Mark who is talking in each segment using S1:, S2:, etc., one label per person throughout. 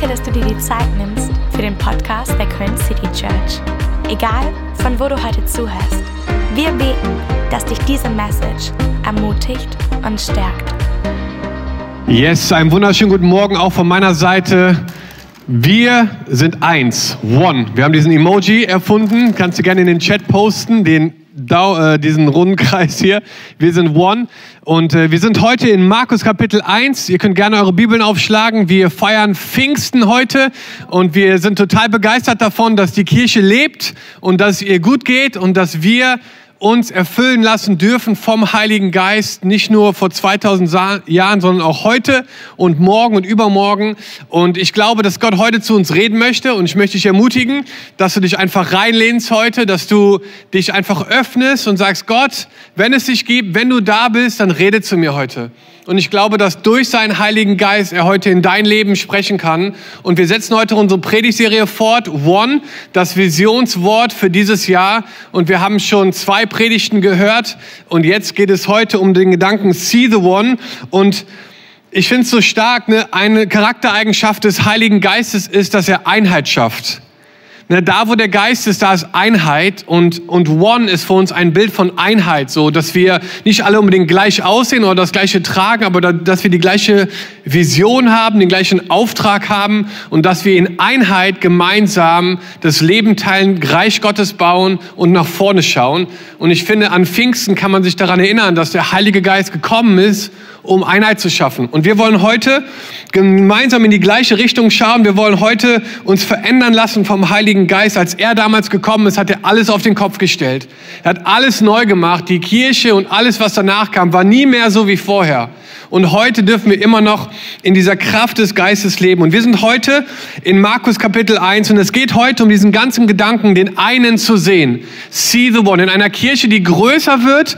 S1: Danke, dass du dir die Zeit nimmst für den Podcast der Köln City Church. Egal, von wo du heute zuhörst, wir beten, dass dich diese Message ermutigt und stärkt.
S2: Yes, einen wunderschönen guten Morgen auch von meiner Seite. Wir sind eins, one. Wir haben diesen Emoji erfunden. Kannst du gerne in den Chat posten, den Dau, äh, diesen runden Kreis hier. Wir sind One und äh, wir sind heute in Markus Kapitel 1. Ihr könnt gerne eure Bibeln aufschlagen. Wir feiern Pfingsten heute und wir sind total begeistert davon, dass die Kirche lebt und dass ihr gut geht und dass wir uns erfüllen lassen dürfen vom Heiligen Geist, nicht nur vor 2000 Jahren, sondern auch heute und morgen und übermorgen. Und ich glaube, dass Gott heute zu uns reden möchte und ich möchte dich ermutigen, dass du dich einfach reinlehnst heute, dass du dich einfach öffnest und sagst, Gott, wenn es dich gibt, wenn du da bist, dann rede zu mir heute. Und ich glaube, dass durch seinen Heiligen Geist er heute in dein Leben sprechen kann. Und wir setzen heute unsere Predigserie fort, One, das Visionswort für dieses Jahr. Und wir haben schon zwei Predigten gehört. Und jetzt geht es heute um den Gedanken See the One. Und ich finde es so stark, ne? eine Charaktereigenschaft des Heiligen Geistes ist, dass er Einheit schafft. Ne, da, wo der Geist ist, da ist Einheit und, und One ist für uns ein Bild von Einheit, so dass wir nicht alle unbedingt gleich aussehen oder das gleiche tragen, aber da, dass wir die gleiche Vision haben, den gleichen Auftrag haben und dass wir in Einheit gemeinsam das Leben teilen, Reich Gottes bauen und nach vorne schauen. Und ich finde, an Pfingsten kann man sich daran erinnern, dass der Heilige Geist gekommen ist, um Einheit zu schaffen. Und wir wollen heute gemeinsam in die gleiche Richtung schauen. Wir wollen heute uns verändern lassen vom Heiligen Geist. Als er damals gekommen ist, hat er alles auf den Kopf gestellt. Er hat alles neu gemacht. Die Kirche und alles, was danach kam, war nie mehr so wie vorher. Und heute dürfen wir immer noch in dieser Kraft des Geistes leben. Und wir sind heute in Markus Kapitel 1 und es geht heute um diesen ganzen Gedanken, den einen zu sehen. See the one. In einer Kirche, die größer wird,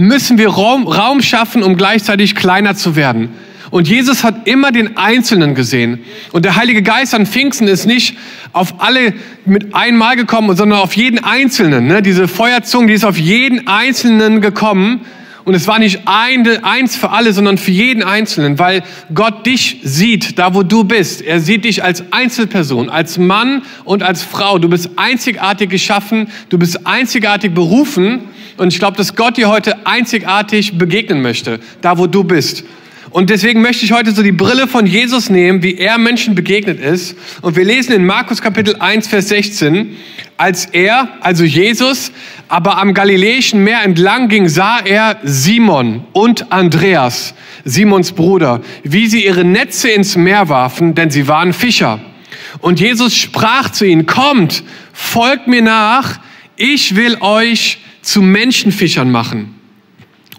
S2: müssen wir Raum, Raum schaffen, um gleichzeitig kleiner zu werden. Und Jesus hat immer den Einzelnen gesehen. Und der Heilige Geist an Pfingsten ist nicht auf alle mit einmal gekommen, sondern auf jeden Einzelnen. Ne? Diese Feuerzunge, die ist auf jeden Einzelnen gekommen. Und es war nicht ein, eins für alle, sondern für jeden Einzelnen, weil Gott dich sieht, da wo du bist. Er sieht dich als Einzelperson, als Mann und als Frau. Du bist einzigartig geschaffen, du bist einzigartig berufen. Und ich glaube, dass Gott dir heute einzigartig begegnen möchte, da wo du bist. Und deswegen möchte ich heute so die Brille von Jesus nehmen, wie er Menschen begegnet ist. Und wir lesen in Markus Kapitel 1, Vers 16, als er, also Jesus, aber am Galiläischen Meer entlang ging, sah er Simon und Andreas, Simons Bruder, wie sie ihre Netze ins Meer warfen, denn sie waren Fischer. Und Jesus sprach zu ihnen, kommt, folgt mir nach, ich will euch zu Menschenfischern machen.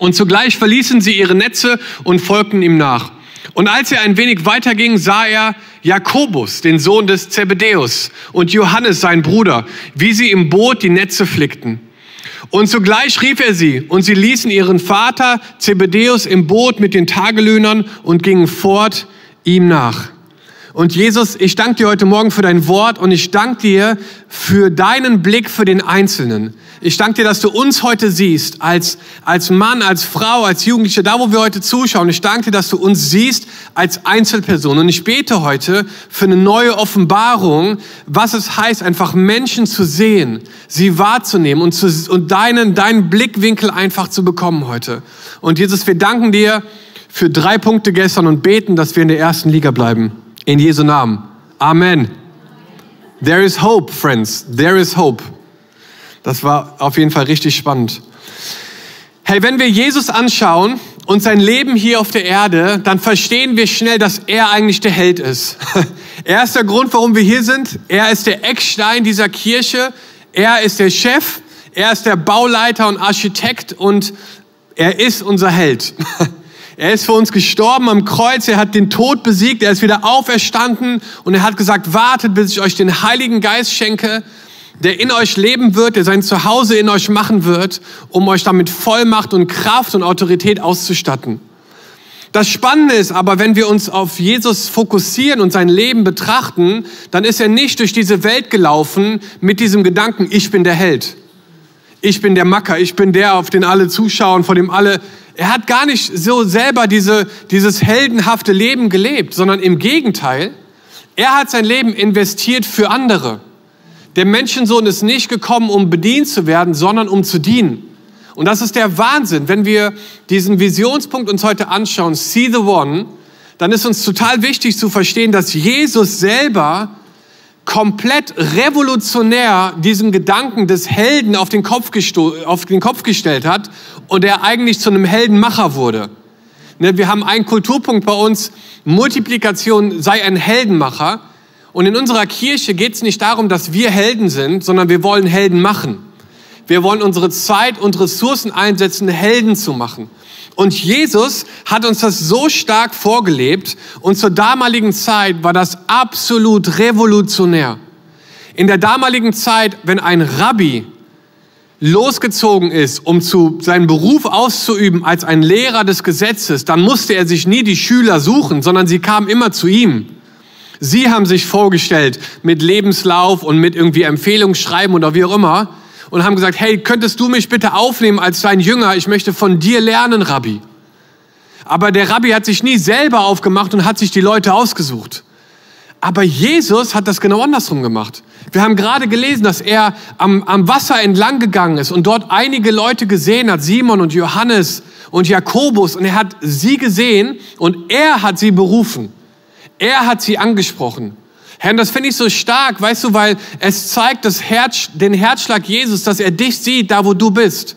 S2: Und zugleich verließen sie ihre Netze und folgten ihm nach. Und als er ein wenig weiterging, sah er Jakobus, den Sohn des Zebedäus, und Johannes, sein Bruder, wie sie im Boot die Netze flickten. Und zugleich rief er sie, und sie ließen ihren Vater Zebedäus im Boot mit den Tagelöhnern und gingen fort ihm nach. Und Jesus, ich danke dir heute Morgen für dein Wort und ich danke dir für deinen Blick für den Einzelnen. Ich danke dir, dass du uns heute siehst, als, als Mann, als Frau, als Jugendliche, da wo wir heute zuschauen. Ich danke dir, dass du uns siehst als Einzelperson. Und ich bete heute für eine neue Offenbarung, was es heißt, einfach Menschen zu sehen, sie wahrzunehmen und, zu, und deinen, deinen Blickwinkel einfach zu bekommen heute. Und Jesus, wir danken dir für drei Punkte gestern und beten, dass wir in der ersten Liga bleiben. In Jesu Namen. Amen. There is hope, friends. There is hope. Das war auf jeden Fall richtig spannend. Hey, wenn wir Jesus anschauen und sein Leben hier auf der Erde, dann verstehen wir schnell, dass er eigentlich der Held ist. Er ist der Grund, warum wir hier sind. Er ist der Eckstein dieser Kirche. Er ist der Chef. Er ist der Bauleiter und Architekt und er ist unser Held. Er ist für uns gestorben am Kreuz, er hat den Tod besiegt, er ist wieder auferstanden und er hat gesagt, wartet, bis ich euch den Heiligen Geist schenke, der in euch leben wird, der sein Zuhause in euch machen wird, um euch damit Vollmacht und Kraft und Autorität auszustatten. Das Spannende ist aber, wenn wir uns auf Jesus fokussieren und sein Leben betrachten, dann ist er nicht durch diese Welt gelaufen mit diesem Gedanken, ich bin der Held. Ich bin der Macker, ich bin der, auf den alle zuschauen, vor dem alle er hat gar nicht so selber diese, dieses heldenhafte Leben gelebt, sondern im Gegenteil, Er hat sein Leben investiert für andere. Der Menschensohn ist nicht gekommen, um bedient zu werden, sondern um zu dienen. Und das ist der Wahnsinn. Wenn wir diesen Visionspunkt uns heute anschauen, See the One, dann ist uns total wichtig zu verstehen, dass Jesus selber komplett revolutionär diesen Gedanken des Helden auf den, Kopf auf den Kopf gestellt hat und er eigentlich zu einem Heldenmacher wurde. Ne, wir haben einen Kulturpunkt bei uns, Multiplikation sei ein Heldenmacher. Und in unserer Kirche geht es nicht darum, dass wir Helden sind, sondern wir wollen Helden machen. Wir wollen unsere Zeit und Ressourcen einsetzen, Helden zu machen. Und Jesus hat uns das so stark vorgelebt und zur damaligen Zeit war das absolut revolutionär. In der damaligen Zeit, wenn ein Rabbi losgezogen ist, um zu, seinen Beruf auszuüben als ein Lehrer des Gesetzes, dann musste er sich nie die Schüler suchen, sondern sie kamen immer zu ihm. Sie haben sich vorgestellt mit Lebenslauf und mit irgendwie Empfehlungsschreiben oder wie auch immer und haben gesagt, hey, könntest du mich bitte aufnehmen als dein Jünger? Ich möchte von dir lernen, Rabbi. Aber der Rabbi hat sich nie selber aufgemacht und hat sich die Leute ausgesucht. Aber Jesus hat das genau andersrum gemacht. Wir haben gerade gelesen, dass er am, am Wasser entlang gegangen ist und dort einige Leute gesehen hat, Simon und Johannes und Jakobus, und er hat sie gesehen und er hat sie berufen. Er hat sie angesprochen. Herr, das finde ich so stark, weißt du, weil es zeigt das Herz, den Herzschlag Jesus, dass er dich sieht, da wo du bist.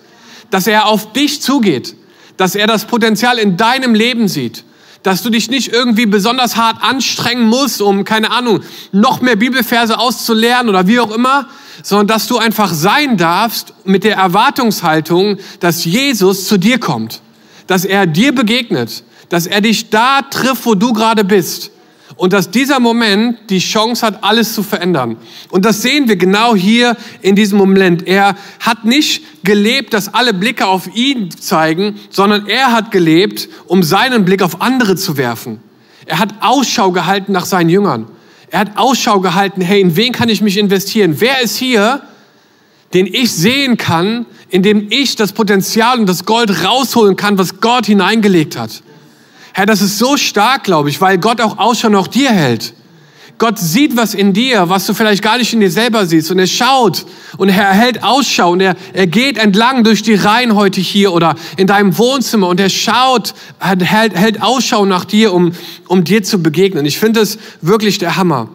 S2: Dass er auf dich zugeht. Dass er das Potenzial in deinem Leben sieht. Dass du dich nicht irgendwie besonders hart anstrengen musst, um, keine Ahnung, noch mehr Bibelverse auszulernen oder wie auch immer, sondern dass du einfach sein darfst mit der Erwartungshaltung, dass Jesus zu dir kommt. Dass er dir begegnet. Dass er dich da trifft, wo du gerade bist und dass dieser Moment die Chance hat, alles zu verändern. Und das sehen wir genau hier in diesem Moment. Er hat nicht gelebt, dass alle Blicke auf ihn zeigen, sondern er hat gelebt, um seinen Blick auf andere zu werfen. Er hat Ausschau gehalten nach seinen Jüngern. Er hat Ausschau gehalten, hey, in wen kann ich mich investieren? Wer ist hier, den ich sehen kann, in dem ich das Potenzial und das Gold rausholen kann, was Gott hineingelegt hat? Herr, das ist so stark, glaube ich, weil Gott auch Ausschau nach dir hält. Gott sieht was in dir, was du vielleicht gar nicht in dir selber siehst. Und er schaut und er hält Ausschau und er, er geht entlang durch die Reihen heute hier oder in deinem Wohnzimmer und er schaut, hält, hält Ausschau nach dir, um, um dir zu begegnen. Ich finde es wirklich der Hammer.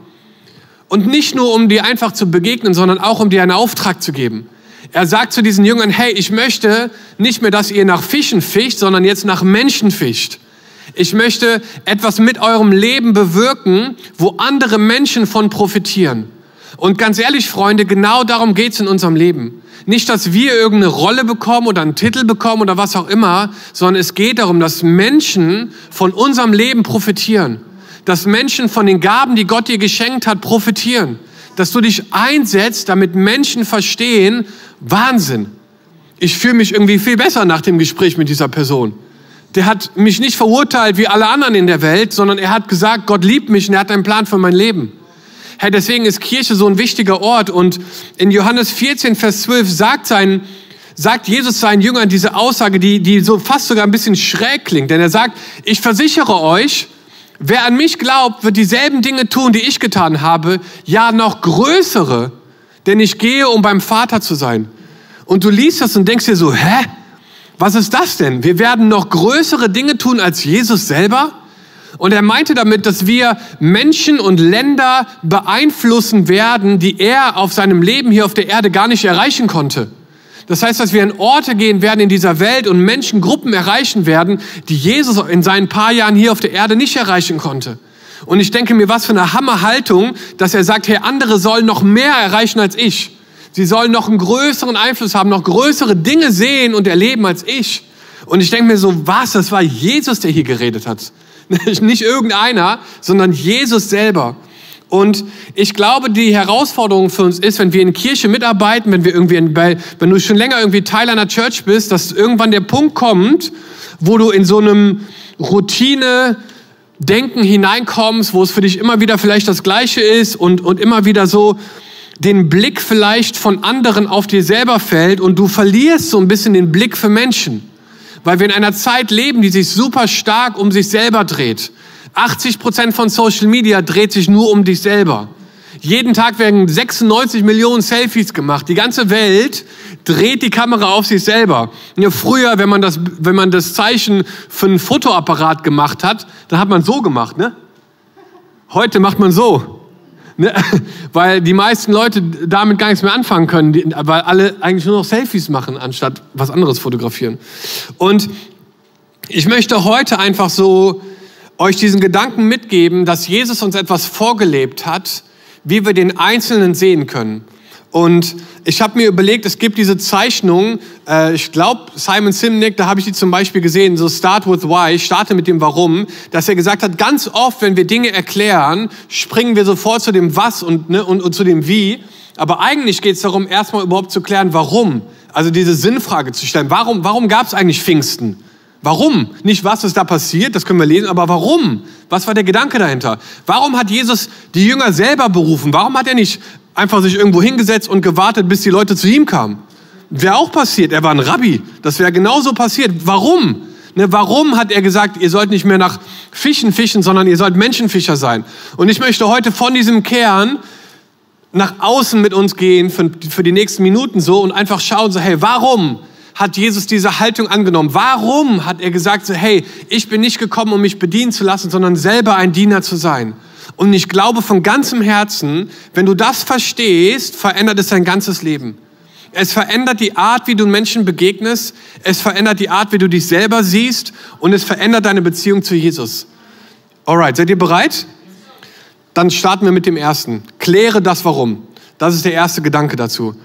S2: Und nicht nur, um dir einfach zu begegnen, sondern auch, um dir einen Auftrag zu geben. Er sagt zu diesen Jüngern, hey, ich möchte nicht mehr, dass ihr nach Fischen fischt, sondern jetzt nach Menschen fischt. Ich möchte etwas mit eurem Leben bewirken, wo andere Menschen von profitieren. Und ganz ehrlich, Freunde, genau darum geht's in unserem Leben. Nicht, dass wir irgendeine Rolle bekommen oder einen Titel bekommen oder was auch immer, sondern es geht darum, dass Menschen von unserem Leben profitieren. Dass Menschen von den Gaben, die Gott dir geschenkt hat, profitieren. Dass du dich einsetzt, damit Menschen verstehen, Wahnsinn. Ich fühle mich irgendwie viel besser nach dem Gespräch mit dieser Person der hat mich nicht verurteilt wie alle anderen in der Welt, sondern er hat gesagt, Gott liebt mich und er hat einen Plan für mein Leben. Herr, deswegen ist Kirche so ein wichtiger Ort. Und in Johannes 14, Vers 12 sagt, sein, sagt Jesus seinen Jüngern diese Aussage, die, die so fast sogar ein bisschen schräg klingt. Denn er sagt, ich versichere euch, wer an mich glaubt, wird dieselben Dinge tun, die ich getan habe, ja noch größere, denn ich gehe, um beim Vater zu sein. Und du liest das und denkst dir so, hä? Was ist das denn? Wir werden noch größere Dinge tun als Jesus selber? Und er meinte damit, dass wir Menschen und Länder beeinflussen werden, die er auf seinem Leben hier auf der Erde gar nicht erreichen konnte. Das heißt, dass wir an Orte gehen werden in dieser Welt und Menschengruppen erreichen werden, die Jesus in seinen paar Jahren hier auf der Erde nicht erreichen konnte. Und ich denke mir, was für eine Hammerhaltung, dass er sagt, hey, andere sollen noch mehr erreichen als ich. Sie sollen noch einen größeren Einfluss haben, noch größere Dinge sehen und erleben als ich. Und ich denke mir so, was? Das war Jesus, der hier geredet hat. Nicht irgendeiner, sondern Jesus selber. Und ich glaube, die Herausforderung für uns ist, wenn wir in Kirche mitarbeiten, wenn wir irgendwie, in, wenn du schon länger irgendwie Teil einer Church bist, dass irgendwann der Punkt kommt, wo du in so einem Routine Denken hineinkommst, wo es für dich immer wieder vielleicht das Gleiche ist und, und immer wieder so, den Blick vielleicht von anderen auf dir selber fällt und du verlierst so ein bisschen den Blick für Menschen. Weil wir in einer Zeit leben, die sich super stark um sich selber dreht. 80 Prozent von Social Media dreht sich nur um dich selber. Jeden Tag werden 96 Millionen Selfies gemacht. Die ganze Welt dreht die Kamera auf sich selber. Früher, wenn man, das, wenn man das Zeichen für einen Fotoapparat gemacht hat, dann hat man so gemacht. Ne? Heute macht man so. Ne? Weil die meisten Leute damit gar nichts mehr anfangen können, weil alle eigentlich nur noch Selfies machen, anstatt was anderes fotografieren. Und ich möchte heute einfach so euch diesen Gedanken mitgeben, dass Jesus uns etwas vorgelebt hat, wie wir den Einzelnen sehen können. Und ich habe mir überlegt, es gibt diese Zeichnung, äh, ich glaube, Simon Simnick, da habe ich die zum Beispiel gesehen, so Start with Why, starte mit dem Warum, dass er gesagt hat, ganz oft, wenn wir Dinge erklären, springen wir sofort zu dem Was und, ne, und, und zu dem Wie. Aber eigentlich geht es darum, erstmal überhaupt zu klären, warum. Also diese Sinnfrage zu stellen. Warum, warum gab es eigentlich Pfingsten? Warum? Nicht, was ist da passiert, das können wir lesen, aber warum? Was war der Gedanke dahinter? Warum hat Jesus die Jünger selber berufen? Warum hat er nicht einfach sich irgendwo hingesetzt und gewartet, bis die Leute zu ihm kamen? Wäre auch passiert, er war ein Rabbi, das wäre genauso passiert. Warum? Ne, warum hat er gesagt, ihr sollt nicht mehr nach Fischen fischen, sondern ihr sollt Menschenfischer sein? Und ich möchte heute von diesem Kern nach außen mit uns gehen für, für die nächsten Minuten so und einfach schauen so, hey, warum hat Jesus diese Haltung angenommen? Warum hat er gesagt, so, hey, ich bin nicht gekommen, um mich bedienen zu lassen, sondern selber ein Diener zu sein? Und ich glaube von ganzem Herzen, wenn du das verstehst, verändert es dein ganzes Leben. Es verändert die Art, wie du Menschen begegnest. Es verändert die Art, wie du dich selber siehst. Und es verändert deine Beziehung zu Jesus. Alright, seid ihr bereit? Dann starten wir mit dem ersten. Kläre das Warum. Das ist der erste Gedanke dazu.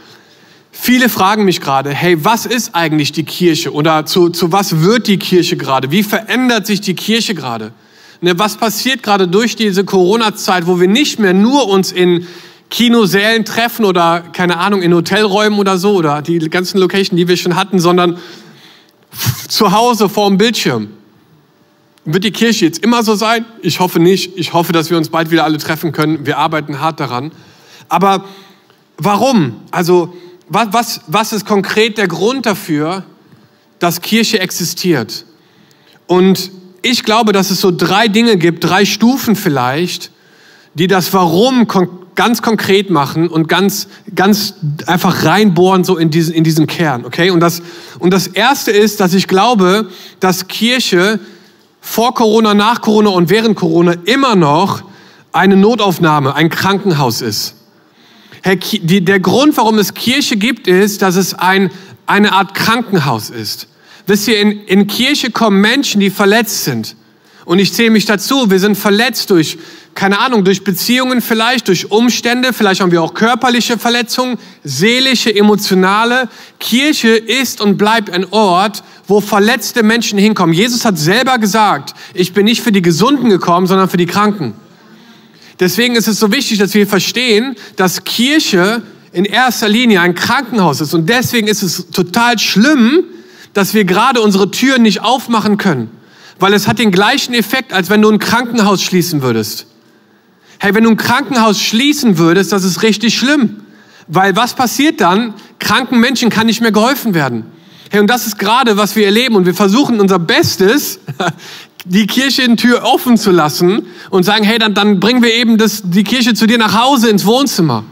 S2: Viele fragen mich gerade, hey, was ist eigentlich die Kirche oder zu, zu was wird die Kirche gerade? Wie verändert sich die Kirche gerade? Ne, was passiert gerade durch diese Corona-Zeit, wo wir nicht mehr nur uns in Kinosälen treffen oder keine Ahnung in Hotelräumen oder so oder die ganzen Locations, die wir schon hatten, sondern zu Hause vor dem Bildschirm. Wird die Kirche jetzt immer so sein? Ich hoffe nicht. Ich hoffe, dass wir uns bald wieder alle treffen können. Wir arbeiten hart daran. Aber warum? Also was, was, was ist konkret der Grund dafür, dass Kirche existiert? Und ich glaube, dass es so drei Dinge gibt, drei Stufen vielleicht, die das Warum ganz konkret machen und ganz, ganz einfach reinbohren so in diesen, in diesen Kern, okay? Und das, und das erste ist, dass ich glaube, dass Kirche vor Corona, nach Corona und während Corona immer noch eine Notaufnahme, ein Krankenhaus ist. Herr, die, der Grund, warum es Kirche gibt, ist, dass es ein, eine Art Krankenhaus ist. Wisst ihr, in, in Kirche kommen Menschen, die verletzt sind. Und ich zähle mich dazu. Wir sind verletzt durch, keine Ahnung, durch Beziehungen vielleicht, durch Umstände. Vielleicht haben wir auch körperliche Verletzungen, seelische, emotionale. Kirche ist und bleibt ein Ort, wo verletzte Menschen hinkommen. Jesus hat selber gesagt, ich bin nicht für die Gesunden gekommen, sondern für die Kranken. Deswegen ist es so wichtig, dass wir verstehen, dass Kirche in erster Linie ein Krankenhaus ist. Und deswegen ist es total schlimm, dass wir gerade unsere Türen nicht aufmachen können. Weil es hat den gleichen Effekt, als wenn du ein Krankenhaus schließen würdest. Hey, wenn du ein Krankenhaus schließen würdest, das ist richtig schlimm. Weil was passiert dann? Kranken Menschen kann nicht mehr geholfen werden. Hey, und das ist gerade, was wir erleben. Und wir versuchen unser Bestes, die Kirchentür offen zu lassen und sagen, hey, dann, dann bringen wir eben das, die Kirche zu dir nach Hause ins Wohnzimmer.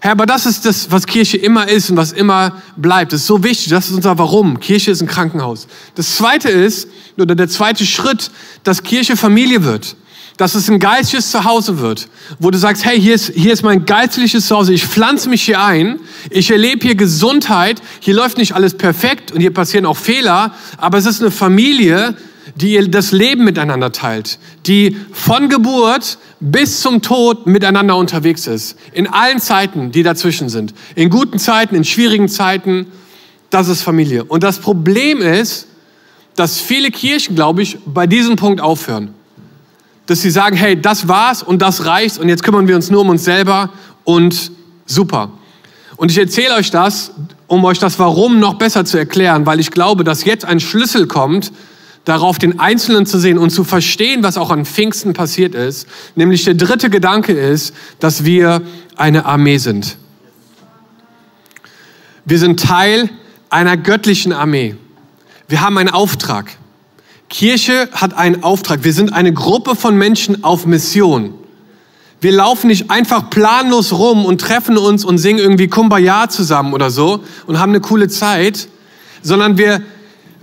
S2: Herr, aber das ist das, was Kirche immer ist und was immer bleibt. Das ist so wichtig. Das ist unser Warum. Kirche ist ein Krankenhaus. Das zweite ist, oder der zweite Schritt, dass Kirche Familie wird. Dass es ein geistliches Zuhause wird. Wo du sagst, hey, hier ist, hier ist mein geistliches Zuhause. Ich pflanze mich hier ein. Ich erlebe hier Gesundheit. Hier läuft nicht alles perfekt und hier passieren auch Fehler. Aber es ist eine Familie, die das Leben miteinander teilt, die von Geburt bis zum Tod miteinander unterwegs ist. In allen Zeiten, die dazwischen sind. In guten Zeiten, in schwierigen Zeiten. Das ist Familie. Und das Problem ist, dass viele Kirchen, glaube ich, bei diesem Punkt aufhören. Dass sie sagen, hey, das war's und das reicht und jetzt kümmern wir uns nur um uns selber und super. Und ich erzähle euch das, um euch das Warum noch besser zu erklären, weil ich glaube, dass jetzt ein Schlüssel kommt, darauf den Einzelnen zu sehen und zu verstehen, was auch an Pfingsten passiert ist. Nämlich der dritte Gedanke ist, dass wir eine Armee sind. Wir sind Teil einer göttlichen Armee. Wir haben einen Auftrag. Kirche hat einen Auftrag. Wir sind eine Gruppe von Menschen auf Mission. Wir laufen nicht einfach planlos rum und treffen uns und singen irgendwie Kumbaya zusammen oder so und haben eine coole Zeit, sondern wir,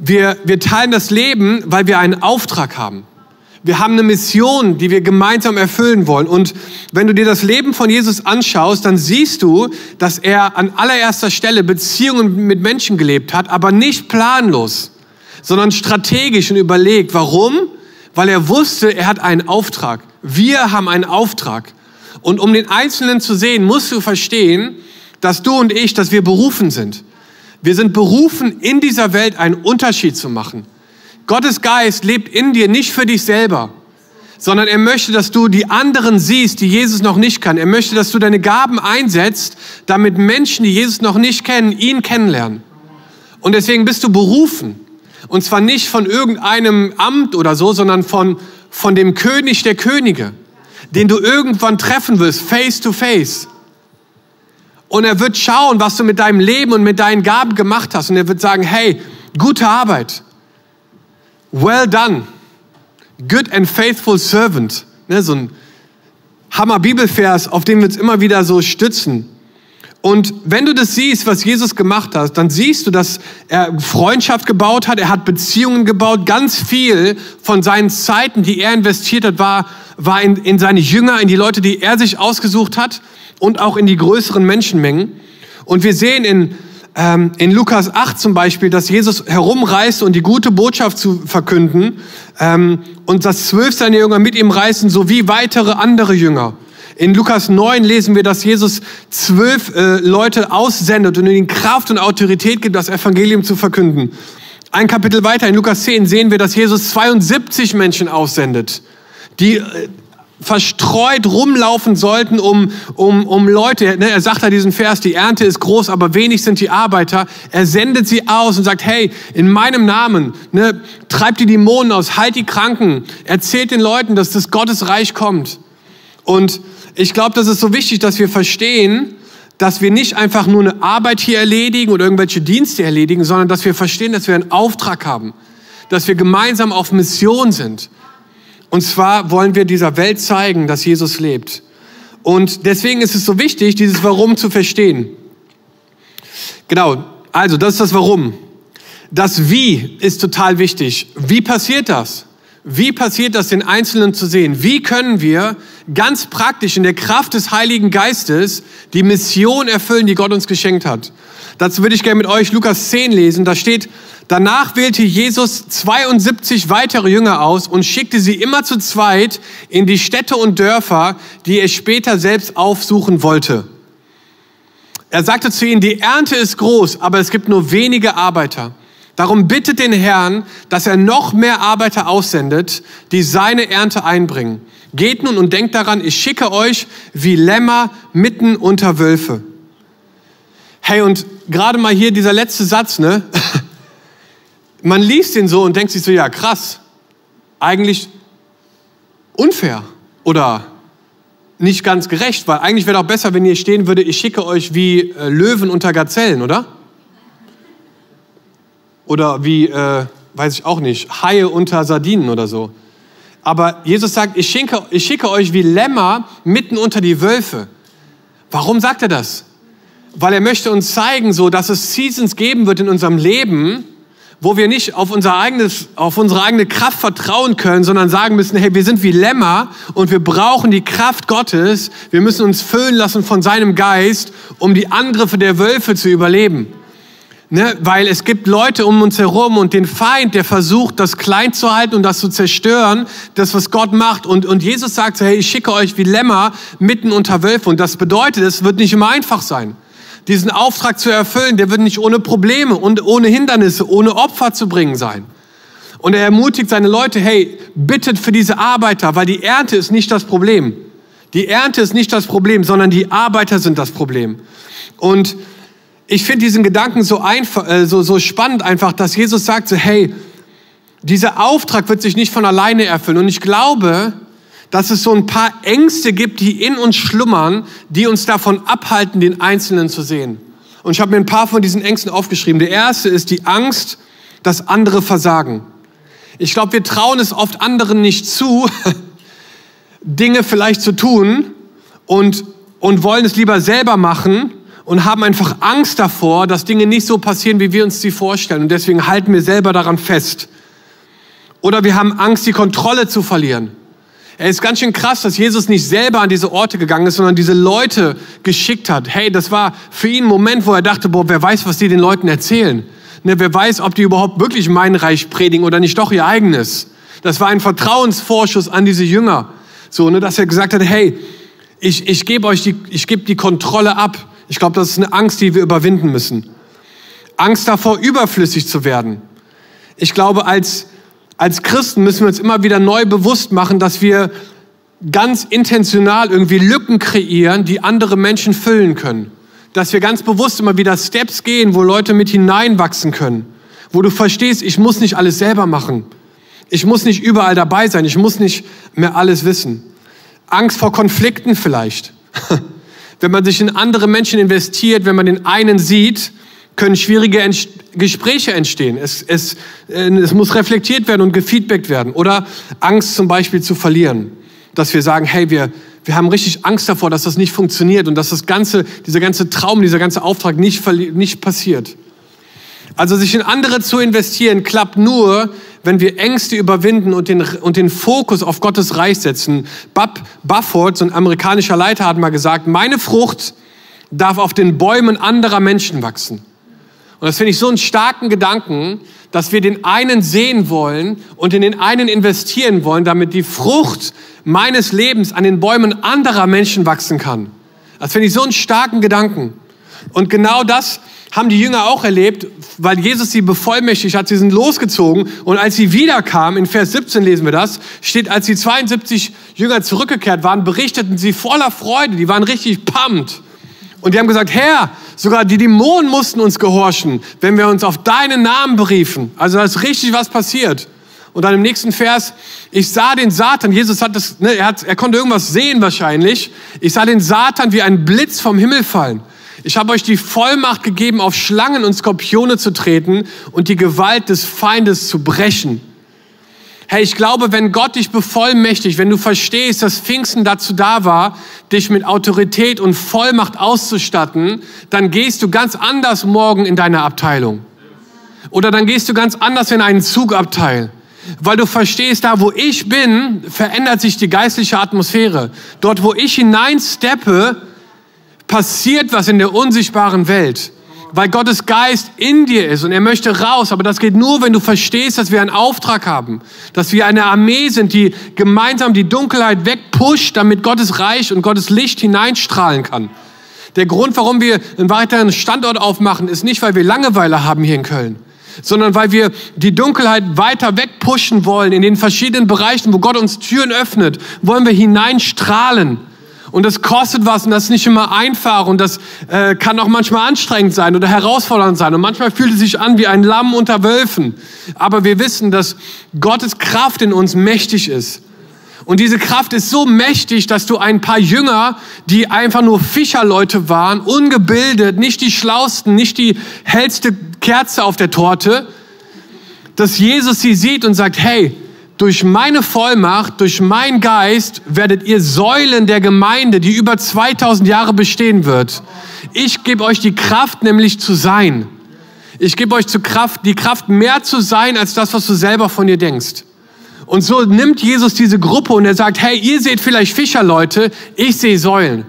S2: wir, wir teilen das Leben, weil wir einen Auftrag haben. Wir haben eine Mission, die wir gemeinsam erfüllen wollen. Und wenn du dir das Leben von Jesus anschaust, dann siehst du, dass er an allererster Stelle Beziehungen mit Menschen gelebt hat, aber nicht planlos, sondern strategisch und überlegt. Warum? Weil er wusste, er hat einen Auftrag. Wir haben einen Auftrag. Und um den Einzelnen zu sehen, musst du verstehen, dass du und ich, dass wir berufen sind. Wir sind berufen, in dieser Welt einen Unterschied zu machen. Gottes Geist lebt in dir nicht für dich selber, sondern er möchte, dass du die anderen siehst, die Jesus noch nicht kann. Er möchte, dass du deine Gaben einsetzt, damit Menschen, die Jesus noch nicht kennen, ihn kennenlernen. Und deswegen bist du berufen. Und zwar nicht von irgendeinem Amt oder so, sondern von von dem König der Könige, den du irgendwann treffen wirst, face to face. Und er wird schauen, was du mit deinem Leben und mit deinen Gaben gemacht hast. Und er wird sagen, hey, gute Arbeit. Well done. Good and faithful servant. Ne, so ein Hammer-Bibelvers, auf den wir uns immer wieder so stützen. Und wenn du das siehst, was Jesus gemacht hat, dann siehst du, dass er Freundschaft gebaut hat, er hat Beziehungen gebaut. Ganz viel von seinen Zeiten, die er investiert hat, war, war in, in seine Jünger, in die Leute, die er sich ausgesucht hat und auch in die größeren Menschenmengen. Und wir sehen in, ähm, in Lukas 8 zum Beispiel, dass Jesus herumreist und die gute Botschaft zu verkünden ähm, und dass zwölf seine Jünger mit ihm reisen, sowie weitere andere Jünger. In Lukas 9 lesen wir, dass Jesus zwölf äh, Leute aussendet und ihnen Kraft und Autorität gibt, das Evangelium zu verkünden. Ein Kapitel weiter, in Lukas 10, sehen wir, dass Jesus 72 Menschen aussendet, die äh, verstreut rumlaufen sollten, um, um, um Leute, ne, er sagt da diesen Vers, die Ernte ist groß, aber wenig sind die Arbeiter. Er sendet sie aus und sagt, hey, in meinem Namen, ne, treibt die Dämonen aus, halt die Kranken, erzählt den Leuten, dass das Gottes Reich kommt. Und ich glaube, das ist so wichtig, dass wir verstehen, dass wir nicht einfach nur eine Arbeit hier erledigen oder irgendwelche Dienste erledigen, sondern dass wir verstehen, dass wir einen Auftrag haben, dass wir gemeinsam auf Mission sind. Und zwar wollen wir dieser Welt zeigen, dass Jesus lebt. Und deswegen ist es so wichtig, dieses Warum zu verstehen. Genau, also das ist das Warum. Das Wie ist total wichtig. Wie passiert das? Wie passiert das, den Einzelnen zu sehen? Wie können wir ganz praktisch in der Kraft des Heiligen Geistes die Mission erfüllen, die Gott uns geschenkt hat? Dazu würde ich gerne mit euch Lukas 10 lesen. Da steht, danach wählte Jesus 72 weitere Jünger aus und schickte sie immer zu zweit in die Städte und Dörfer, die er später selbst aufsuchen wollte. Er sagte zu ihnen, die Ernte ist groß, aber es gibt nur wenige Arbeiter. Darum bittet den Herrn, dass er noch mehr Arbeiter aussendet, die seine Ernte einbringen. Geht nun und denkt daran, ich schicke euch wie Lämmer mitten unter Wölfe. Hey, und gerade mal hier dieser letzte Satz, ne? Man liest den so und denkt sich so, ja, krass. Eigentlich unfair oder nicht ganz gerecht, weil eigentlich wäre doch besser, wenn ihr stehen würde, ich schicke euch wie äh, Löwen unter Gazellen, oder? Oder wie, äh, weiß ich auch nicht, Haie unter Sardinen oder so. Aber Jesus sagt, ich schicke, ich schicke euch wie Lämmer mitten unter die Wölfe. Warum sagt er das? Weil er möchte uns zeigen, so, dass es Seasons geben wird in unserem Leben, wo wir nicht auf, unser eigenes, auf unsere eigene Kraft vertrauen können, sondern sagen müssen, hey, wir sind wie Lämmer und wir brauchen die Kraft Gottes. Wir müssen uns füllen lassen von seinem Geist, um die Angriffe der Wölfe zu überleben. Ne? Weil es gibt Leute um uns herum und den Feind, der versucht, das klein zu halten und das zu zerstören, das, was Gott macht. Und, und Jesus sagt, hey, ich schicke euch wie Lämmer mitten unter Wölfe. Und das bedeutet, es wird nicht immer einfach sein. Diesen Auftrag zu erfüllen, der wird nicht ohne Probleme und ohne Hindernisse, ohne Opfer zu bringen sein. Und er ermutigt seine Leute, hey, bittet für diese Arbeiter, weil die Ernte ist nicht das Problem. Die Ernte ist nicht das Problem, sondern die Arbeiter sind das Problem. Und ich finde diesen Gedanken so, einfach, äh, so, so spannend einfach, dass Jesus sagt so, hey, dieser Auftrag wird sich nicht von alleine erfüllen. Und ich glaube, dass es so ein paar Ängste gibt, die in uns schlummern, die uns davon abhalten, den Einzelnen zu sehen. Und ich habe mir ein paar von diesen Ängsten aufgeschrieben. Der erste ist die Angst, dass andere versagen. Ich glaube, wir trauen es oft anderen nicht zu, Dinge vielleicht zu tun und, und wollen es lieber selber machen und haben einfach Angst davor, dass Dinge nicht so passieren, wie wir uns sie vorstellen. Und deswegen halten wir selber daran fest. Oder wir haben Angst, die Kontrolle zu verlieren. Er ist ganz schön krass, dass Jesus nicht selber an diese Orte gegangen ist, sondern diese Leute geschickt hat. Hey, das war für ihn ein Moment, wo er dachte, boah, wer weiß, was die den Leuten erzählen. Ne, wer weiß, ob die überhaupt wirklich mein Reich predigen oder nicht doch ihr eigenes. Das war ein Vertrauensvorschuss an diese Jünger. So, ne, dass er gesagt hat, hey, ich, ich gebe euch die, ich gebe die Kontrolle ab. Ich glaube, das ist eine Angst, die wir überwinden müssen. Angst davor, überflüssig zu werden. Ich glaube, als, als Christen müssen wir uns immer wieder neu bewusst machen, dass wir ganz intentional irgendwie Lücken kreieren, die andere Menschen füllen können. Dass wir ganz bewusst immer wieder Steps gehen, wo Leute mit hineinwachsen können. Wo du verstehst, ich muss nicht alles selber machen. Ich muss nicht überall dabei sein. Ich muss nicht mehr alles wissen. Angst vor Konflikten vielleicht. wenn man sich in andere Menschen investiert, wenn man den einen sieht, können schwierige Ent Gespräche entstehen. Es, es, äh, es muss reflektiert werden und gefeedbackt werden. Oder Angst zum Beispiel zu verlieren. Dass wir sagen, hey, wir, wir haben richtig Angst davor, dass das nicht funktioniert und dass das ganze, dieser ganze Traum, dieser ganze Auftrag nicht, nicht passiert. Also sich in andere zu investieren, klappt nur, wenn wir Ängste überwinden und den, und den Fokus auf Gottes Reich setzen. Bob Bufford, so ein amerikanischer Leiter, hat mal gesagt, meine Frucht darf auf den Bäumen anderer Menschen wachsen. Und das finde ich so einen starken Gedanken, dass wir den einen sehen wollen und in den einen investieren wollen, damit die Frucht meines Lebens an den Bäumen anderer Menschen wachsen kann. Das finde ich so einen starken Gedanken. Und genau das haben die Jünger auch erlebt, weil Jesus sie bevollmächtigt hat. Sie sind losgezogen und als sie wiederkamen, in Vers 17 lesen wir das, steht, als die 72 Jünger zurückgekehrt waren, berichteten sie voller Freude. Die waren richtig pumped. Und die haben gesagt, Herr, sogar die Dämonen mussten uns gehorchen, wenn wir uns auf deinen Namen beriefen. Also da ist richtig was passiert. Und dann im nächsten Vers, ich sah den Satan, Jesus hat das, ne, er, hat, er konnte irgendwas sehen wahrscheinlich. Ich sah den Satan wie ein Blitz vom Himmel fallen. Ich habe euch die Vollmacht gegeben, auf Schlangen und Skorpione zu treten und die Gewalt des Feindes zu brechen. Hey, ich glaube, wenn Gott dich bevollmächtigt, wenn du verstehst, dass Pfingsten dazu da war, dich mit Autorität und Vollmacht auszustatten, dann gehst du ganz anders morgen in deine Abteilung. Oder dann gehst du ganz anders in einen Zugabteil. Weil du verstehst, da wo ich bin, verändert sich die geistliche Atmosphäre. Dort, wo ich hineinsteppe, passiert was in der unsichtbaren Welt, weil Gottes Geist in dir ist und er möchte raus. Aber das geht nur, wenn du verstehst, dass wir einen Auftrag haben, dass wir eine Armee sind, die gemeinsam die Dunkelheit wegpusht, damit Gottes Reich und Gottes Licht hineinstrahlen kann. Der Grund, warum wir einen weiteren Standort aufmachen, ist nicht, weil wir Langeweile haben hier in Köln, sondern weil wir die Dunkelheit weiter wegpushen wollen in den verschiedenen Bereichen, wo Gott uns Türen öffnet, wollen wir hineinstrahlen und das kostet was und das ist nicht immer einfach und das äh, kann auch manchmal anstrengend sein oder herausfordernd sein. Und manchmal fühlt es sich an wie ein Lamm unter Wölfen. Aber wir wissen, dass Gottes Kraft in uns mächtig ist. Und diese Kraft ist so mächtig, dass du ein paar Jünger, die einfach nur Fischerleute waren, ungebildet, nicht die schlausten, nicht die hellste Kerze auf der Torte, dass Jesus sie sieht und sagt, hey, durch meine Vollmacht, durch meinen Geist werdet ihr Säulen der Gemeinde, die über 2000 Jahre bestehen wird. Ich gebe euch die Kraft, nämlich zu sein. Ich gebe euch zu Kraft, die Kraft mehr zu sein, als das, was du selber von dir denkst. Und so nimmt Jesus diese Gruppe und er sagt, hey, ihr seht vielleicht Fischerleute, ich sehe Säulen.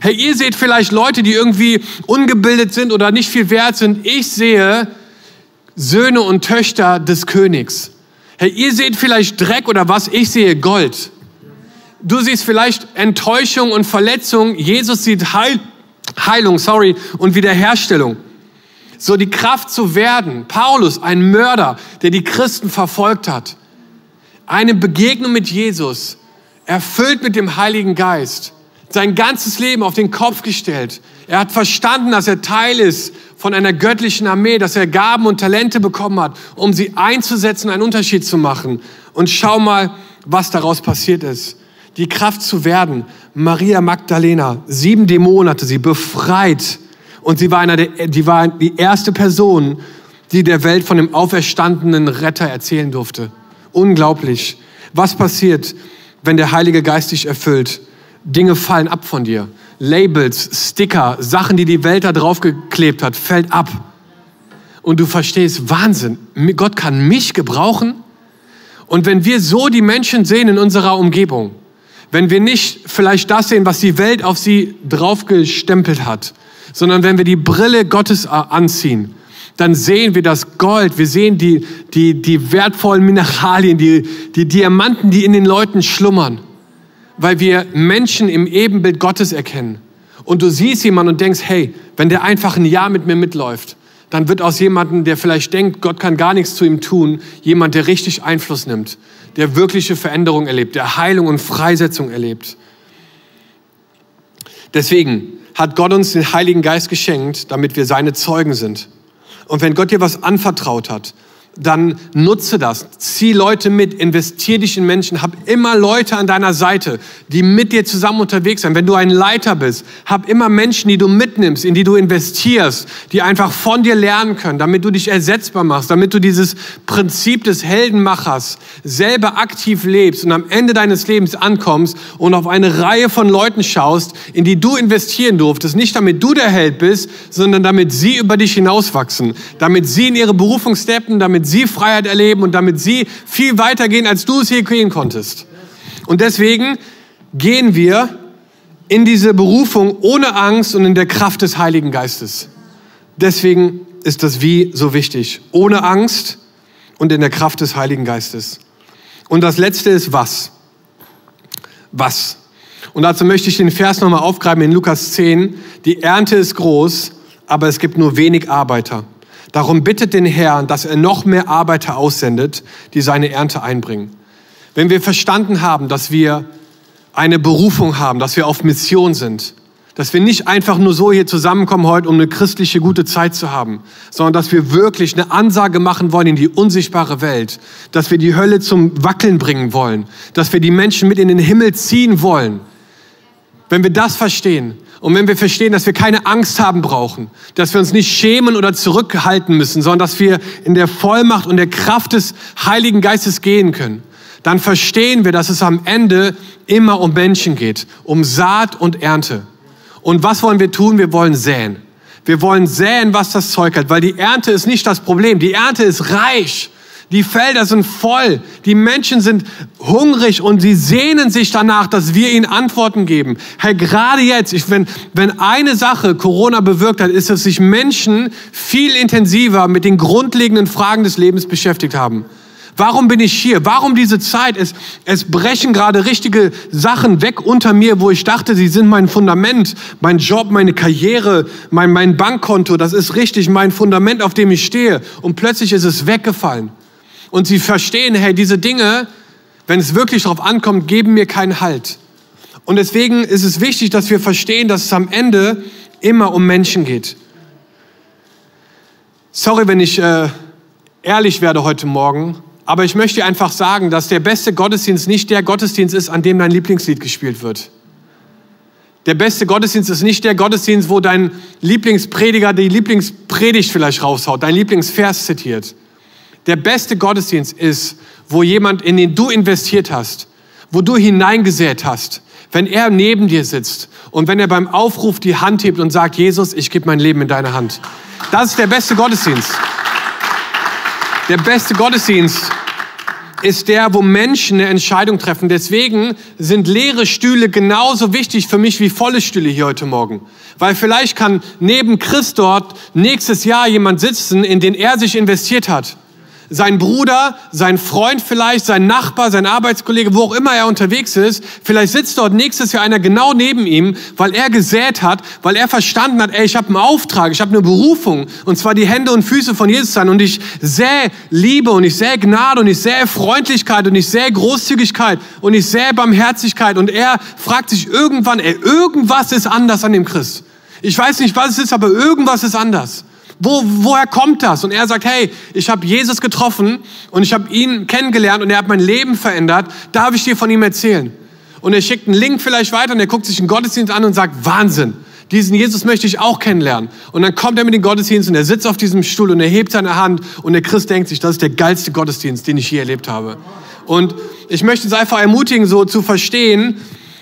S2: Hey, ihr seht vielleicht Leute, die irgendwie ungebildet sind oder nicht viel wert sind. Ich sehe Söhne und Töchter des Königs. Hey, ihr seht vielleicht Dreck oder was, ich sehe Gold. Du siehst vielleicht Enttäuschung und Verletzung, Jesus sieht Heil, Heilung, sorry, und Wiederherstellung. So die Kraft zu werden. Paulus, ein Mörder, der die Christen verfolgt hat. Eine Begegnung mit Jesus, erfüllt mit dem Heiligen Geist. Sein ganzes Leben auf den Kopf gestellt. Er hat verstanden, dass er Teil ist von einer göttlichen Armee, dass er Gaben und Talente bekommen hat, um sie einzusetzen, einen Unterschied zu machen. Und schau mal, was daraus passiert ist. Die Kraft zu werden. Maria Magdalena, sieben Dämonen hatte sie befreit. Und sie war, einer der, die war die erste Person, die der Welt von dem auferstandenen Retter erzählen durfte. unglaublich. Was passiert, wenn der Heilige Geist dich erfüllt? Dinge fallen ab von dir. Labels, Sticker, Sachen, die die Welt da drauf geklebt hat, fällt ab. Und du verstehst, Wahnsinn, Gott kann mich gebrauchen. Und wenn wir so die Menschen sehen in unserer Umgebung, wenn wir nicht vielleicht das sehen, was die Welt auf sie draufgestempelt hat, sondern wenn wir die Brille Gottes äh, anziehen, dann sehen wir das Gold, wir sehen die, die, die wertvollen Mineralien, die, die Diamanten, die in den Leuten schlummern, weil wir Menschen im Ebenbild Gottes erkennen. Und du siehst jemanden und denkst, hey, wenn der einfach ein Jahr mit mir mitläuft, dann wird aus jemandem, der vielleicht denkt, Gott kann gar nichts zu ihm tun, jemand, der richtig Einfluss nimmt, der wirkliche Veränderung erlebt, der Heilung und Freisetzung erlebt. Deswegen hat Gott uns den Heiligen Geist geschenkt, damit wir seine Zeugen sind. Und wenn Gott dir was anvertraut hat, dann nutze das. Zieh Leute mit, investier dich in Menschen, hab immer Leute an deiner Seite, die mit dir zusammen unterwegs sind. Wenn du ein Leiter bist, hab immer Menschen, die du mitnimmst, in die du investierst, die einfach von dir lernen können, damit du dich ersetzbar machst, damit du dieses Prinzip des Heldenmachers selber aktiv lebst und am Ende deines Lebens ankommst und auf eine Reihe von Leuten schaust, in die du investieren durftest. Nicht damit du der Held bist, sondern damit sie über dich hinauswachsen, damit sie in ihre Berufung steppen, damit sie Freiheit erleben und damit sie viel weiter gehen, als du es je gehen konntest. Und deswegen gehen wir in diese Berufung ohne Angst und in der Kraft des Heiligen Geistes. Deswegen ist das Wie so wichtig. Ohne Angst und in der Kraft des Heiligen Geistes. Und das Letzte ist was? Was? Und dazu möchte ich den Vers nochmal aufgreifen in Lukas 10. Die Ernte ist groß, aber es gibt nur wenig Arbeiter. Darum bittet den Herrn, dass er noch mehr Arbeiter aussendet, die seine Ernte einbringen. Wenn wir verstanden haben, dass wir eine Berufung haben, dass wir auf Mission sind, dass wir nicht einfach nur so hier zusammenkommen heute, um eine christliche gute Zeit zu haben, sondern dass wir wirklich eine Ansage machen wollen in die unsichtbare Welt, dass wir die Hölle zum Wackeln bringen wollen, dass wir die Menschen mit in den Himmel ziehen wollen. Wenn wir das verstehen, und wenn wir verstehen, dass wir keine Angst haben brauchen, dass wir uns nicht schämen oder zurückhalten müssen, sondern dass wir in der Vollmacht und der Kraft des Heiligen Geistes gehen können, dann verstehen wir, dass es am Ende immer um Menschen geht, um Saat und Ernte. Und was wollen wir tun? Wir wollen säen. Wir wollen säen, was das Zeug hat, weil die Ernte ist nicht das Problem. Die Ernte ist reich. Die Felder sind voll. Die Menschen sind hungrig und sie sehnen sich danach, dass wir ihnen Antworten geben. Hey, gerade jetzt, ich, wenn, wenn eine Sache Corona bewirkt hat, ist, dass sich Menschen viel intensiver mit den grundlegenden Fragen des Lebens beschäftigt haben. Warum bin ich hier? Warum diese Zeit? Es, es brechen gerade richtige Sachen weg unter mir, wo ich dachte, sie sind mein Fundament, mein Job, meine Karriere, mein, mein Bankkonto. Das ist richtig mein Fundament, auf dem ich stehe. Und plötzlich ist es weggefallen. Und sie verstehen, hey, diese Dinge, wenn es wirklich darauf ankommt, geben mir keinen Halt. Und deswegen ist es wichtig, dass wir verstehen, dass es am Ende immer um Menschen geht. Sorry, wenn ich äh, ehrlich werde heute Morgen, aber ich möchte einfach sagen, dass der beste Gottesdienst nicht der Gottesdienst ist, an dem dein Lieblingslied gespielt wird. Der beste Gottesdienst ist nicht der Gottesdienst, wo dein Lieblingsprediger die Lieblingspredigt vielleicht raushaut, dein Lieblingsvers zitiert. Der beste Gottesdienst ist, wo jemand, in den du investiert hast, wo du hineingesät hast, wenn er neben dir sitzt und wenn er beim Aufruf die Hand hebt und sagt, Jesus, ich gebe mein Leben in deine Hand. Das ist der beste Gottesdienst. Der beste Gottesdienst ist der, wo Menschen eine Entscheidung treffen. Deswegen sind leere Stühle genauso wichtig für mich wie volle Stühle hier heute Morgen. Weil vielleicht kann neben Chris dort nächstes Jahr jemand sitzen, in den er sich investiert hat sein Bruder, sein Freund vielleicht, sein Nachbar, sein Arbeitskollege, wo auch immer er unterwegs ist, vielleicht sitzt dort nächstes Jahr einer genau neben ihm, weil er gesät hat, weil er verstanden hat, ey, ich habe einen Auftrag, ich habe eine Berufung, und zwar die Hände und Füße von Jesus sein, und ich sähe Liebe, und ich sähe Gnade, und ich sähe Freundlichkeit, und ich sähe Großzügigkeit, und ich sähe Barmherzigkeit, und er fragt sich irgendwann, ey, irgendwas ist anders an dem Christ. Ich weiß nicht, was es ist, aber irgendwas ist anders. Wo, woher kommt das? Und er sagt, hey, ich habe Jesus getroffen und ich habe ihn kennengelernt und er hat mein Leben verändert. Darf ich dir von ihm erzählen? Und er schickt einen Link vielleicht weiter und er guckt sich einen Gottesdienst an und sagt, Wahnsinn, diesen Jesus möchte ich auch kennenlernen. Und dann kommt er mit dem Gottesdienst und er sitzt auf diesem Stuhl und er hebt seine Hand und der Christ denkt sich, das ist der geilste Gottesdienst, den ich je erlebt habe. Und ich möchte es einfach ermutigen, so zu verstehen,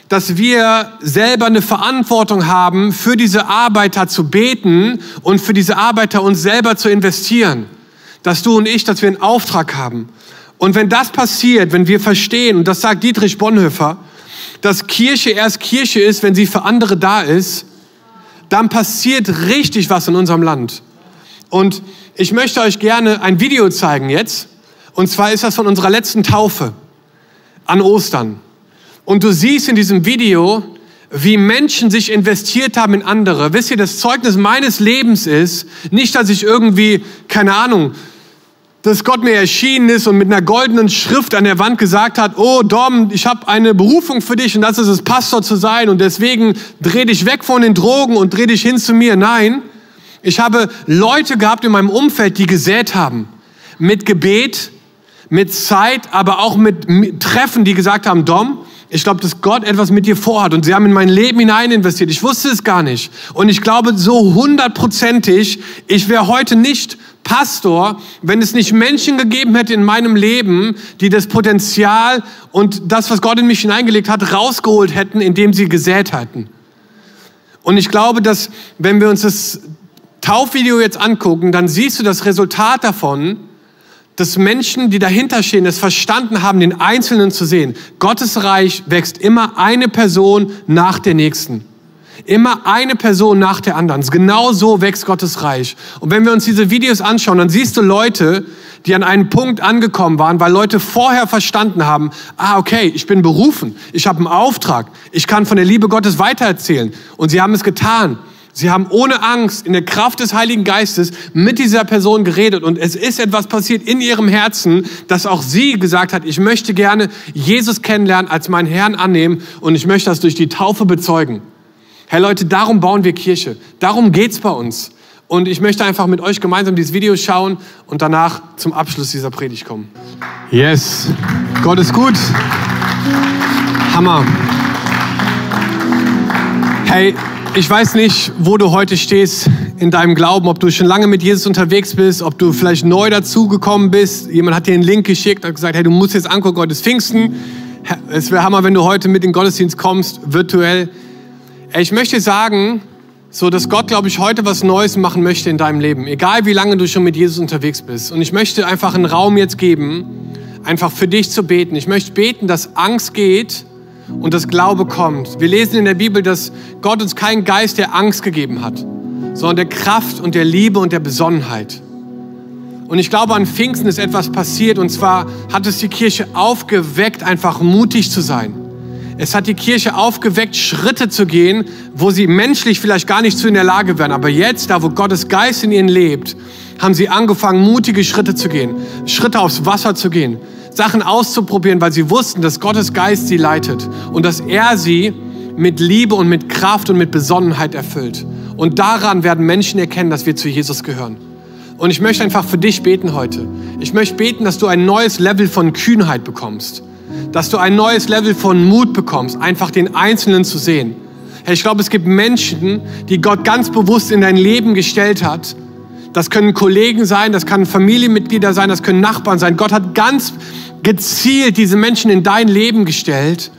S2: dass wir selber eine Verantwortung haben, für diese Arbeiter zu beten und für diese Arbeiter uns selber zu investieren. Dass du und ich, dass wir einen Auftrag haben. Und wenn das passiert, wenn wir verstehen, und das sagt Dietrich Bonhoeffer, dass Kirche erst Kirche ist, wenn sie für andere da ist, dann passiert richtig was in unserem Land. Und ich möchte euch gerne ein Video zeigen jetzt. Und zwar ist das von unserer letzten Taufe an Ostern. Und du siehst in diesem Video, wie Menschen sich investiert haben in andere. Wisst ihr, das Zeugnis meines Lebens ist nicht, dass ich irgendwie, keine Ahnung, dass Gott mir erschienen ist und mit einer goldenen Schrift an der Wand gesagt hat, oh Dom, ich habe eine Berufung für dich und das ist es, Pastor zu sein und deswegen dreh dich weg von den Drogen und dreh dich hin zu mir. Nein, ich habe Leute gehabt in meinem Umfeld, die gesät haben. Mit Gebet, mit Zeit, aber auch mit Treffen, die gesagt haben, Dom, ich glaube, dass Gott etwas mit dir vorhat und sie haben in mein Leben hinein investiert. Ich wusste es gar nicht. Und ich glaube so hundertprozentig, ich wäre heute nicht Pastor, wenn es nicht Menschen gegeben hätte in meinem Leben, die das Potenzial und das, was Gott in mich hineingelegt hat, rausgeholt hätten, indem sie gesät hätten. Und ich glaube, dass wenn wir uns das Taufvideo jetzt angucken, dann siehst du das Resultat davon, dass Menschen, die dahinter stehen, es verstanden haben, den Einzelnen zu sehen. Gottes Reich wächst immer eine Person nach der nächsten. Immer eine Person nach der anderen. Genau so wächst Gottes Reich. Und wenn wir uns diese Videos anschauen, dann siehst du Leute, die an einen Punkt angekommen waren, weil Leute vorher verstanden haben, ah, okay, ich bin berufen, ich habe einen Auftrag, ich kann von der Liebe Gottes weitererzählen. Und sie haben es getan. Sie haben ohne Angst in der Kraft des Heiligen Geistes mit dieser Person geredet und es ist etwas passiert in ihrem Herzen, dass auch sie gesagt hat, ich möchte gerne Jesus kennenlernen, als meinen Herrn annehmen und ich möchte das durch die Taufe bezeugen. Hey Leute, darum bauen wir Kirche. Darum geht's bei uns. Und ich möchte einfach mit euch gemeinsam dieses Video schauen und danach zum Abschluss dieser Predigt kommen. Yes, Gott ist gut. Hammer. Hey, ich weiß nicht, wo du heute stehst in deinem Glauben, ob du schon lange mit Jesus unterwegs bist, ob du vielleicht neu dazugekommen bist. Jemand hat dir einen Link geschickt, hat gesagt, hey, du musst jetzt angucken, ist Pfingsten. Es wäre Hammer, wenn du heute mit in den Gottesdienst kommst, virtuell. Ich möchte sagen, so dass Gott, glaube ich, heute was Neues machen möchte in deinem Leben, egal wie lange du schon mit Jesus unterwegs bist. Und ich möchte einfach einen Raum jetzt geben, einfach für dich zu beten. Ich möchte beten, dass Angst geht und das Glaube kommt. Wir lesen in der Bibel, dass Gott uns keinen Geist der Angst gegeben hat, sondern der Kraft und der Liebe und der Besonnenheit. Und ich glaube, an Pfingsten ist etwas passiert und zwar hat es die Kirche aufgeweckt, einfach mutig zu sein. Es hat die Kirche aufgeweckt, Schritte zu gehen, wo sie menschlich vielleicht gar nicht zu in der Lage wären. Aber jetzt, da wo Gottes Geist in ihnen lebt, haben sie angefangen, mutige Schritte zu gehen, Schritte aufs Wasser zu gehen, Sachen auszuprobieren, weil sie wussten, dass Gottes Geist sie leitet und dass er sie mit Liebe und mit Kraft und mit Besonnenheit erfüllt. Und daran werden Menschen erkennen, dass wir zu Jesus gehören. Und ich möchte einfach für dich beten heute. Ich möchte beten, dass du ein neues Level von Kühnheit bekommst. Dass du ein neues Level von Mut bekommst, einfach den Einzelnen zu sehen. Ich glaube, es gibt Menschen, die Gott ganz bewusst in dein Leben gestellt hat. Das können Kollegen sein, das können Familienmitglieder sein, das können Nachbarn sein. Gott hat ganz gezielt diese Menschen in dein Leben gestellt,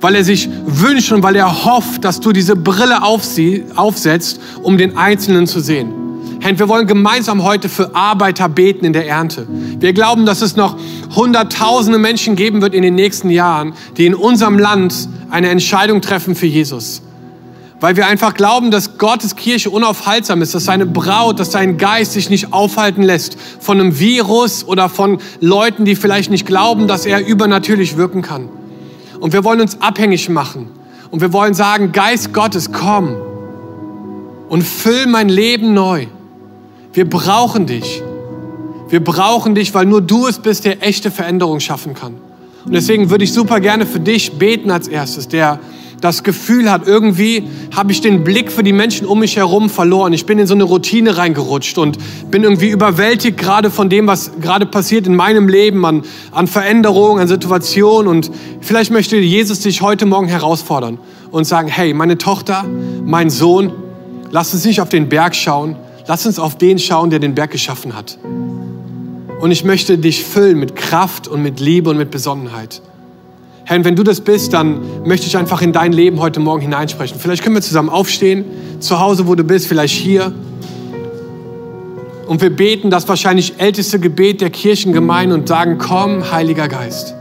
S2: weil er sich wünscht und weil er hofft, dass du diese Brille aufsetzt, um den Einzelnen zu sehen. Herr, wir wollen gemeinsam heute für Arbeiter beten in der Ernte. Wir glauben, dass es noch hunderttausende Menschen geben wird in den nächsten Jahren, die in unserem Land eine Entscheidung treffen für Jesus weil wir einfach glauben, dass Gottes Kirche unaufhaltsam ist, dass seine Braut, dass sein Geist sich nicht aufhalten lässt von einem Virus oder von Leuten, die vielleicht nicht glauben, dass er übernatürlich wirken kann. Und wir wollen uns abhängig machen. Und wir wollen sagen, Geist Gottes, komm und füll mein Leben neu. Wir brauchen dich. Wir brauchen dich, weil nur du es bist, der echte Veränderung schaffen kann. Und deswegen würde ich super gerne für dich beten als erstes, der das Gefühl hat, irgendwie habe ich den Blick für die Menschen um mich herum verloren. Ich bin in so eine Routine reingerutscht und bin irgendwie überwältigt gerade von dem, was gerade passiert in meinem Leben, an, an Veränderungen, an Situationen. Und vielleicht möchte Jesus dich heute Morgen herausfordern und sagen, hey, meine Tochter, mein Sohn, lass uns nicht auf den Berg schauen, lass uns auf den schauen, der den Berg geschaffen hat. Und ich möchte dich füllen mit Kraft und mit Liebe und mit Besonnenheit. Herr, wenn du das bist, dann möchte ich einfach in dein Leben heute Morgen hineinsprechen. Vielleicht können wir zusammen aufstehen, zu Hause, wo du bist, vielleicht hier. Und wir beten das wahrscheinlich älteste Gebet der Kirchengemeinde und sagen, komm, Heiliger Geist.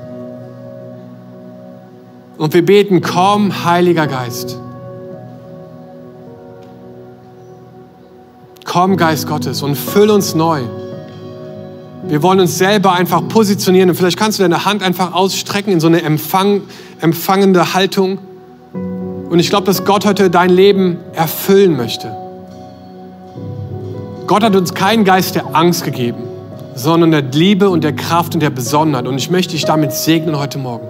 S2: Und wir beten, komm, Heiliger Geist. Komm, Geist Gottes, und füll uns neu. Wir wollen uns selber einfach positionieren und vielleicht kannst du deine Hand einfach ausstrecken in so eine Empfang, empfangende Haltung. Und ich glaube, dass Gott heute dein Leben erfüllen möchte. Gott hat uns keinen Geist der Angst gegeben, sondern der Liebe und der Kraft und der Besonnenheit. Und ich möchte dich damit segnen heute Morgen.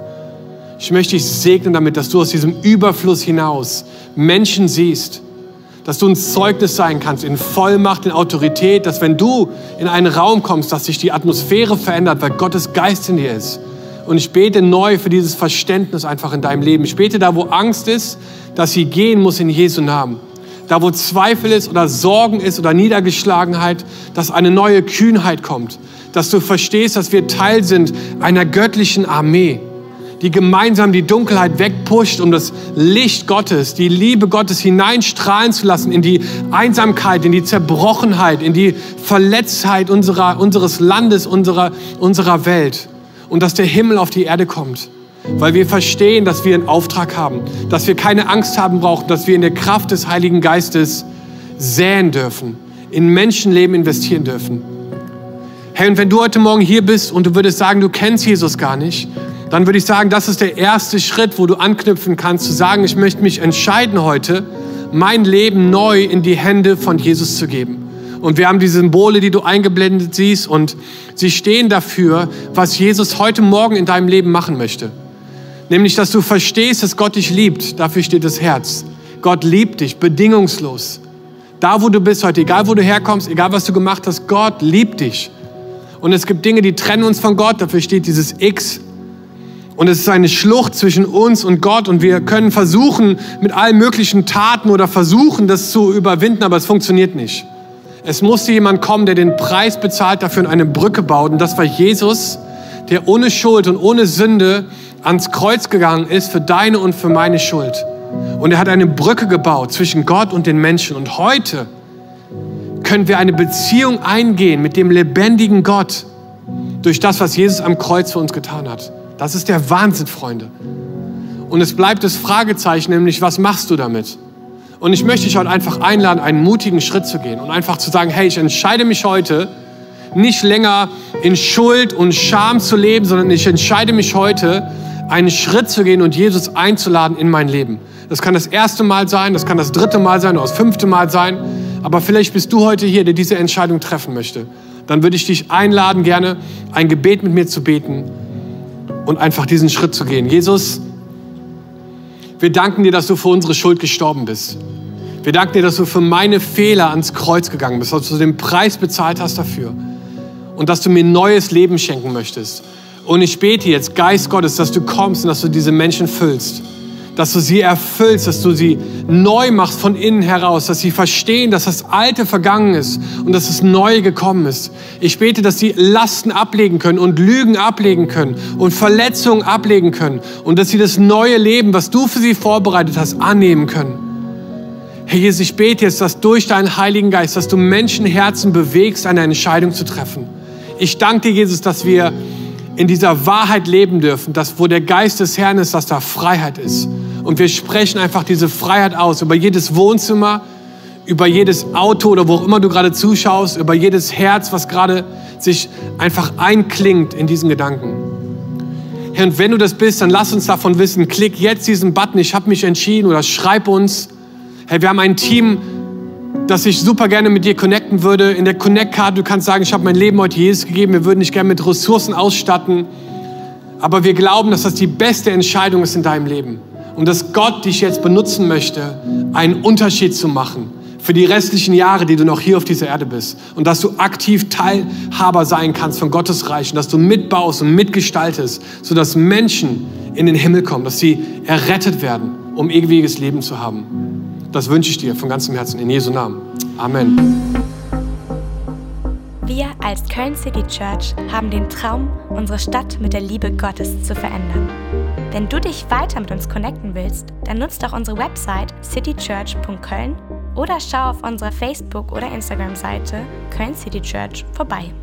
S2: Ich möchte dich segnen damit, dass du aus diesem Überfluss hinaus Menschen siehst, dass du ein Zeugnis sein kannst in Vollmacht, in Autorität, dass wenn du in einen Raum kommst, dass sich die Atmosphäre verändert, weil Gottes Geist in dir ist. Und ich bete neu für dieses Verständnis einfach in deinem Leben. Ich bete da, wo Angst ist, dass sie gehen muss in Jesu Namen. Da, wo Zweifel ist oder Sorgen ist oder Niedergeschlagenheit, dass eine neue Kühnheit kommt. Dass du verstehst, dass wir Teil sind einer göttlichen Armee die gemeinsam die Dunkelheit wegpusht, um das Licht Gottes, die Liebe Gottes hineinstrahlen zu lassen in die Einsamkeit, in die Zerbrochenheit, in die Verletztheit unserer, unseres Landes, unserer, unserer Welt. Und dass der Himmel auf die Erde kommt. Weil wir verstehen, dass wir einen Auftrag haben, dass wir keine Angst haben brauchen, dass wir in der Kraft des Heiligen Geistes säen dürfen, in Menschenleben investieren dürfen. Hey, und wenn du heute Morgen hier bist und du würdest sagen, du kennst Jesus gar nicht, dann würde ich sagen, das ist der erste Schritt, wo du anknüpfen kannst, zu sagen, ich möchte mich entscheiden heute, mein Leben neu in die Hände von Jesus zu geben. Und wir haben die Symbole, die du eingeblendet siehst, und sie stehen dafür, was Jesus heute Morgen in deinem Leben machen möchte. Nämlich, dass du verstehst, dass Gott dich liebt. Dafür steht das Herz. Gott liebt dich bedingungslos. Da, wo du bist heute, egal wo du herkommst, egal was du gemacht hast, Gott liebt dich. Und es gibt Dinge, die trennen uns von Gott. Dafür steht dieses X. Und es ist eine Schlucht zwischen uns und Gott und wir können versuchen mit allen möglichen Taten oder versuchen, das zu überwinden, aber es funktioniert nicht. Es musste jemand kommen, der den Preis bezahlt dafür und eine Brücke baut. Und das war Jesus, der ohne Schuld und ohne Sünde ans Kreuz gegangen ist für deine und für meine Schuld. Und er hat eine Brücke gebaut zwischen Gott und den Menschen. Und heute können wir eine Beziehung eingehen mit dem lebendigen Gott durch das, was Jesus am Kreuz für uns getan hat. Das ist der Wahnsinn, Freunde. Und es bleibt das Fragezeichen, nämlich, was machst du damit? Und ich möchte dich heute einfach einladen, einen mutigen Schritt zu gehen und einfach zu sagen, hey, ich entscheide mich heute, nicht länger in Schuld und Scham zu leben, sondern ich entscheide mich heute, einen Schritt zu gehen und Jesus einzuladen in mein Leben. Das kann das erste Mal sein, das kann das dritte Mal sein oder das fünfte Mal sein. Aber vielleicht bist du heute hier, der diese Entscheidung treffen möchte. Dann würde ich dich einladen, gerne ein Gebet mit mir zu beten und einfach diesen Schritt zu gehen. Jesus, wir danken dir, dass du für unsere Schuld gestorben bist. Wir danken dir, dass du für meine Fehler ans Kreuz gegangen bist, dass du den Preis bezahlt hast dafür und dass du mir neues Leben schenken möchtest. Und ich bete jetzt, Geist Gottes, dass du kommst und dass du diese Menschen füllst dass du sie erfüllst, dass du sie neu machst von innen heraus, dass sie verstehen, dass das Alte vergangen ist und dass das Neue gekommen ist. Ich bete, dass sie Lasten ablegen können und Lügen ablegen können und Verletzungen ablegen können und dass sie das neue Leben, was du für sie vorbereitet hast, annehmen können. Herr Jesus, ich bete jetzt, dass durch deinen Heiligen Geist, dass du Menschenherzen bewegst, eine Entscheidung zu treffen. Ich danke dir, Jesus, dass wir in dieser Wahrheit leben dürfen, dass wo der Geist des Herrn ist, dass da Freiheit ist. Und wir sprechen einfach diese Freiheit aus über jedes Wohnzimmer, über jedes Auto oder wo auch immer du gerade zuschaust, über jedes Herz, was gerade sich einfach einklingt in diesen Gedanken. Herr, und wenn du das bist, dann lass uns davon wissen. Klick jetzt diesen Button, ich habe mich entschieden oder schreib uns. Herr, wir haben ein Team, das ich super gerne mit dir connecten würde. In der Connect-Card, du kannst sagen, ich habe mein Leben heute Jesus gegeben, wir würden dich gerne mit Ressourcen ausstatten. Aber wir glauben, dass das die beste Entscheidung ist in deinem Leben. Und dass Gott dich jetzt benutzen möchte, einen Unterschied zu machen für die restlichen Jahre, die du noch hier auf dieser Erde bist. Und dass du aktiv Teilhaber sein kannst von Gottes Reich und dass du mitbaust und mitgestaltest, sodass Menschen in den Himmel kommen, dass sie errettet werden, um ewiges Leben zu haben. Das wünsche ich dir von ganzem Herzen in Jesu Namen. Amen.
S1: Wir als Köln City Church haben den Traum, unsere Stadt mit der Liebe Gottes zu verändern. Wenn du dich weiter mit uns connecten willst, dann nutzt doch unsere Website citychurch.köln oder schau auf unserer Facebook- oder Instagram-Seite Köln City Church vorbei.